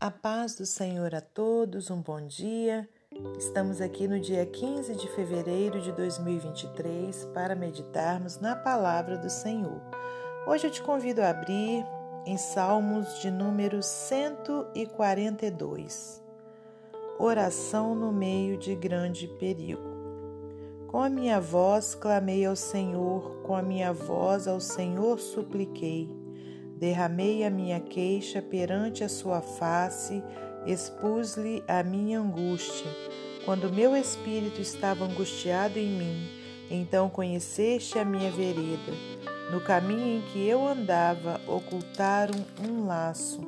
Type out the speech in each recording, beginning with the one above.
A paz do Senhor a todos, um bom dia. Estamos aqui no dia 15 de fevereiro de 2023 para meditarmos na palavra do Senhor. Hoje eu te convido a abrir em Salmos de número 142. Oração no meio de grande perigo. Com a minha voz clamei ao Senhor, com a minha voz ao Senhor supliquei. Derramei a minha queixa perante a sua face, expus-lhe a minha angústia. Quando meu espírito estava angustiado em mim, então conheceste a minha vereda. No caminho em que eu andava, ocultaram um laço.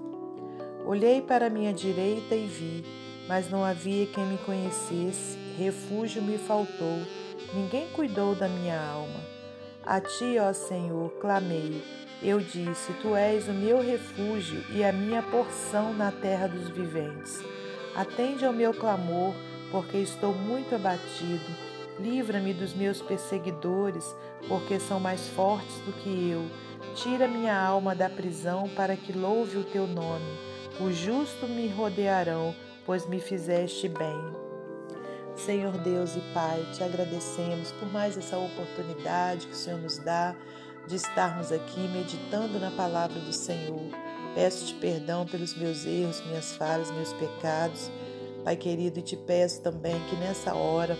Olhei para a minha direita e vi, mas não havia quem me conhecesse. Refúgio me faltou. Ninguém cuidou da minha alma. A ti, ó Senhor, clamei eu disse: Tu és o meu refúgio e a minha porção na terra dos viventes. Atende ao meu clamor, porque estou muito abatido. Livra-me dos meus perseguidores, porque são mais fortes do que eu. Tira minha alma da prisão para que louve o teu nome. Os justos me rodearão, pois me fizeste bem. Senhor Deus e Pai, te agradecemos por mais essa oportunidade que o Senhor nos dá de estarmos aqui meditando na palavra do Senhor. Peço-te perdão pelos meus erros, minhas falhas, meus pecados. Pai querido, e te peço também que nessa hora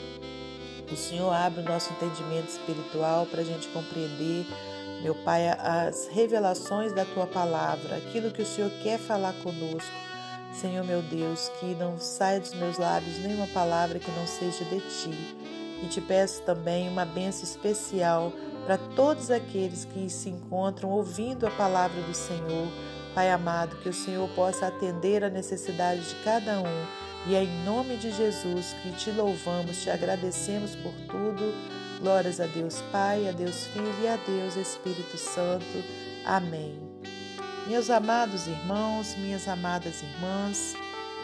o Senhor abra o nosso entendimento espiritual para a gente compreender, meu Pai, as revelações da tua palavra, aquilo que o Senhor quer falar conosco. Senhor meu Deus, que não saia dos meus lábios nenhuma palavra que não seja de ti. E te peço também uma benção especial para todos aqueles que se encontram ouvindo a palavra do Senhor. Pai amado, que o Senhor possa atender a necessidade de cada um. E é em nome de Jesus que te louvamos, te agradecemos por tudo. Glórias a Deus Pai, a Deus Filho e a Deus Espírito Santo. Amém. Meus amados irmãos, minhas amadas irmãs,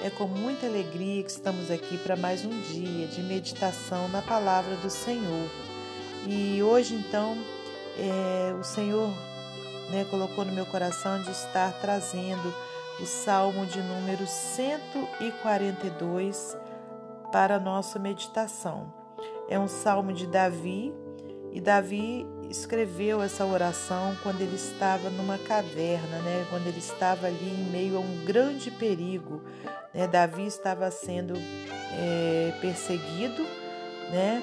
é com muita alegria que estamos aqui para mais um dia de meditação na palavra do Senhor. E hoje, então, é, o Senhor né, colocou no meu coração de estar trazendo o Salmo de número 142 para a nossa meditação. É um salmo de Davi e Davi escreveu essa oração quando ele estava numa caverna, né? quando ele estava ali em meio a um grande perigo. Né? Davi estava sendo é, perseguido, né?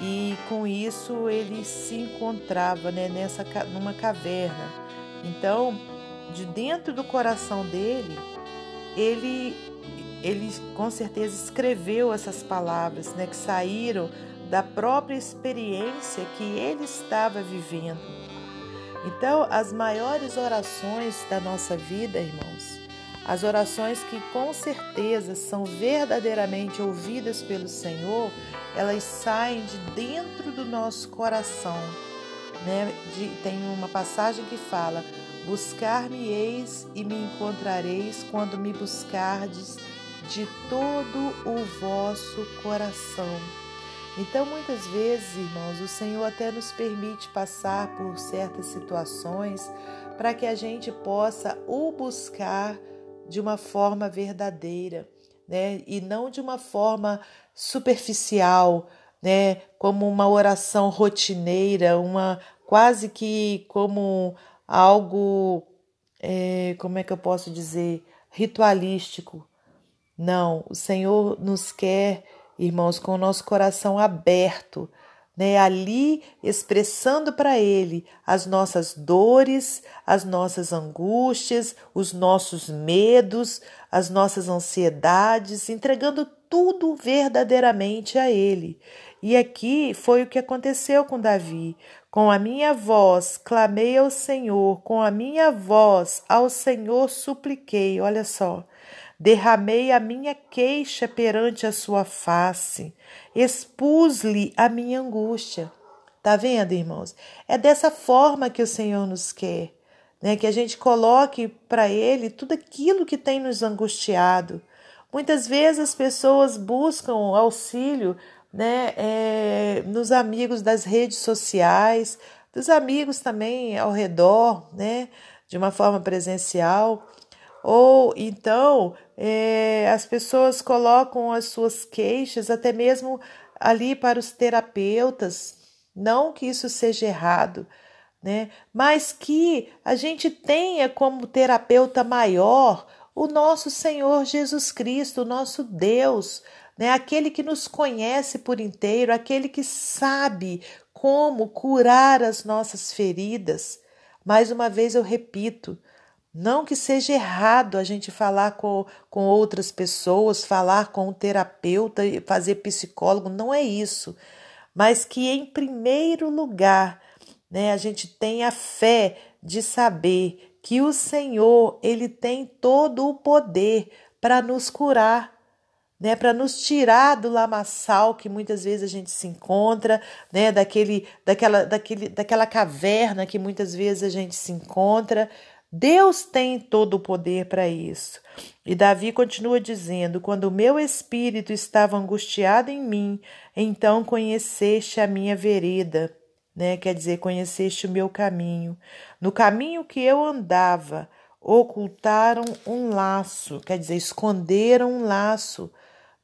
E com isso ele se encontrava né, nessa numa caverna. Então, de dentro do coração dele, ele ele com certeza escreveu essas palavras, né, que saíram da própria experiência que ele estava vivendo. Então, as maiores orações da nossa vida, irmãos, as orações que com certeza são verdadeiramente ouvidas pelo Senhor, elas saem de dentro do nosso coração. Né? De, tem uma passagem que fala: Buscar-me-eis e me encontrareis quando me buscardes de todo o vosso coração. Então, muitas vezes, irmãos, o Senhor até nos permite passar por certas situações para que a gente possa o buscar de uma forma verdadeira, né? E não de uma forma superficial, né? Como uma oração rotineira, uma quase que como algo, é, como é que eu posso dizer, ritualístico. Não, o Senhor nos quer, irmãos, com o nosso coração aberto né, ali expressando para Ele as nossas dores, as nossas angústias, os nossos medos, as nossas ansiedades, entregando tudo verdadeiramente a Ele. E aqui foi o que aconteceu com Davi. Com a minha voz clamei ao Senhor, com a minha voz ao Senhor supliquei. Olha só derramei a minha queixa perante a sua face, expus-lhe a minha angústia. Tá vendo, irmãos? É dessa forma que o Senhor nos quer, né? Que a gente coloque para Ele tudo aquilo que tem nos angustiado. Muitas vezes as pessoas buscam auxílio, né? É, nos amigos das redes sociais, dos amigos também ao redor, né? De uma forma presencial ou então é, as pessoas colocam as suas queixas até mesmo ali para os terapeutas. Não que isso seja errado, né? Mas que a gente tenha como terapeuta maior o nosso Senhor Jesus Cristo, o nosso Deus, né? Aquele que nos conhece por inteiro, aquele que sabe como curar as nossas feridas. Mais uma vez eu repito, não que seja errado a gente falar com, com outras pessoas, falar com um terapeuta, fazer psicólogo, não é isso. Mas que, em primeiro lugar, né, a gente tenha fé de saber que o Senhor, ele tem todo o poder para nos curar, né, para nos tirar do lamaçal que muitas vezes a gente se encontra, né, daquele, daquela, daquele, daquela caverna que muitas vezes a gente se encontra, Deus tem todo o poder para isso. E Davi continua dizendo: Quando o meu espírito estava angustiado em mim, então conheceste a minha vereda, né? Quer dizer, conheceste o meu caminho. No caminho que eu andava, ocultaram um laço, quer dizer, esconderam um laço,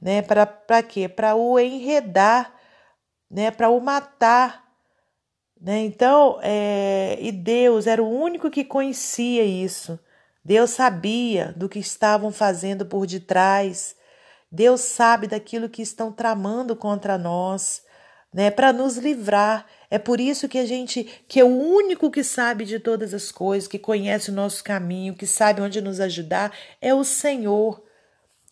né? Para quê? Para o enredar, né? Para o matar né? Então, é, e Deus era o único que conhecia isso. Deus sabia do que estavam fazendo por detrás. Deus sabe daquilo que estão tramando contra nós, né, para nos livrar. É por isso que a gente, que é o único que sabe de todas as coisas, que conhece o nosso caminho, que sabe onde nos ajudar, é o Senhor.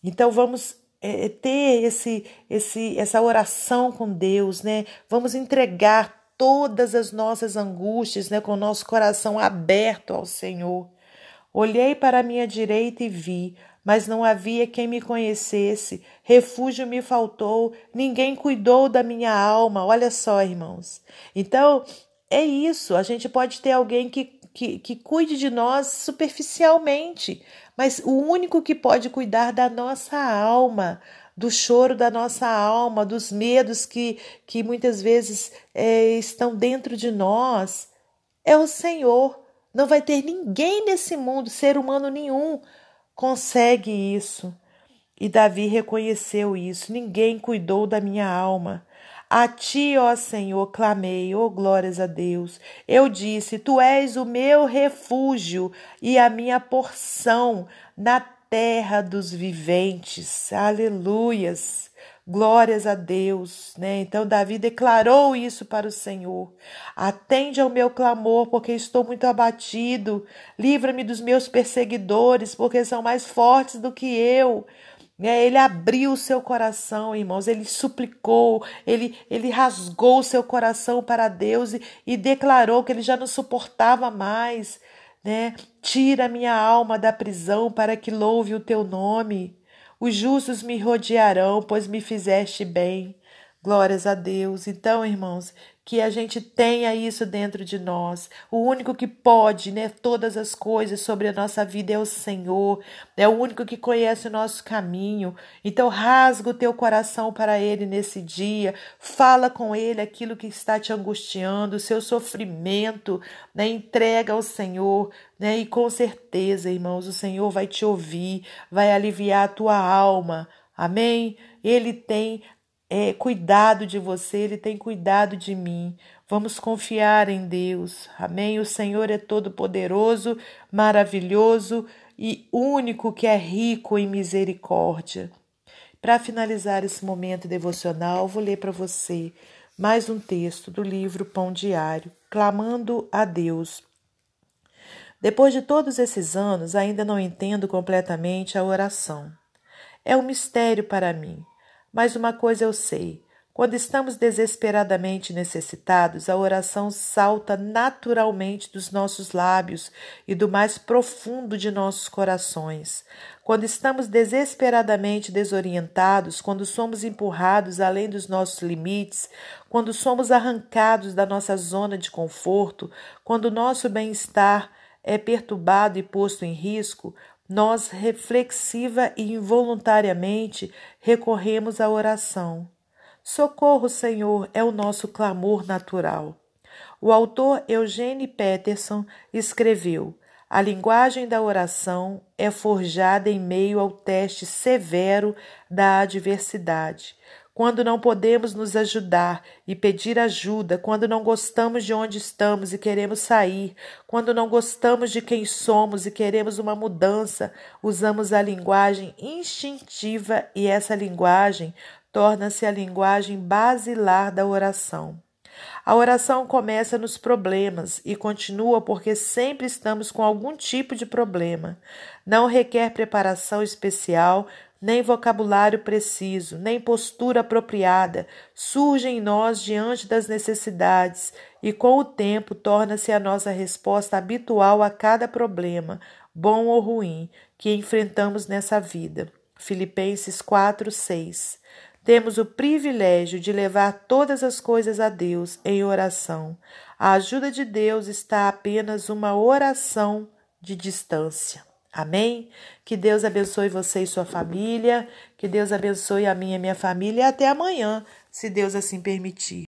Então vamos é, ter esse, esse, essa oração com Deus, né? Vamos entregar todas as nossas angústias, né, com o nosso coração aberto ao Senhor. Olhei para a minha direita e vi, mas não havia quem me conhecesse. Refúgio me faltou, ninguém cuidou da minha alma. Olha só, irmãos. Então, é isso. A gente pode ter alguém que, que, que cuide de nós superficialmente, mas o único que pode cuidar da nossa alma, do choro da nossa alma, dos medos que, que muitas vezes é, estão dentro de nós, é o Senhor. Não vai ter ninguém nesse mundo, ser humano nenhum, consegue isso. E Davi reconheceu isso. Ninguém cuidou da minha alma. A ti, ó Senhor, clamei, ó glórias a Deus. Eu disse: Tu és o meu refúgio e a minha porção na terra dos viventes. Aleluias. Glórias a Deus, né? Então Davi declarou isso para o Senhor. Atende ao meu clamor, porque estou muito abatido. Livra-me dos meus perseguidores, porque são mais fortes do que eu. É, ele abriu o seu coração, irmãos, ele suplicou, ele, ele rasgou o seu coração para Deus e, e declarou que ele já não suportava mais né? Tira minha alma da prisão para que louve o teu nome. Os justos me rodearão, pois me fizeste bem. Glórias a Deus. Então, irmãos, que a gente tenha isso dentro de nós. O único que pode, né, todas as coisas sobre a nossa vida é o Senhor. É o único que conhece o nosso caminho. Então rasga o teu coração para ele nesse dia. Fala com ele aquilo que está te angustiando, o seu sofrimento, né? Entrega ao Senhor, né? E com certeza, irmãos, o Senhor vai te ouvir, vai aliviar a tua alma. Amém? Ele tem é, cuidado de você, Ele tem cuidado de mim. Vamos confiar em Deus. Amém? O Senhor é todo-poderoso, maravilhoso e único que é rico em misericórdia. Para finalizar esse momento devocional, vou ler para você mais um texto do livro Pão Diário, Clamando a Deus. Depois de todos esses anos, ainda não entendo completamente a oração. É um mistério para mim. Mas uma coisa eu sei: quando estamos desesperadamente necessitados, a oração salta naturalmente dos nossos lábios e do mais profundo de nossos corações. Quando estamos desesperadamente desorientados, quando somos empurrados além dos nossos limites, quando somos arrancados da nossa zona de conforto, quando nosso bem-estar é perturbado e posto em risco, nós reflexiva e involuntariamente recorremos à oração. Socorro, Senhor, é o nosso clamor natural. O autor Eugene Peterson escreveu: A linguagem da oração é forjada em meio ao teste severo da adversidade. Quando não podemos nos ajudar e pedir ajuda, quando não gostamos de onde estamos e queremos sair, quando não gostamos de quem somos e queremos uma mudança, usamos a linguagem instintiva e essa linguagem torna-se a linguagem basilar da oração. A oração começa nos problemas e continua porque sempre estamos com algum tipo de problema. Não requer preparação especial, nem vocabulário preciso, nem postura apropriada. Surge em nós diante das necessidades e, com o tempo, torna-se a nossa resposta habitual a cada problema, bom ou ruim, que enfrentamos nessa vida. Filipenses 4, 6. Temos o privilégio de levar todas as coisas a Deus em oração. A ajuda de Deus está apenas uma oração de distância. Amém? Que Deus abençoe você e sua família, que Deus abençoe a minha e minha família e até amanhã, se Deus assim permitir.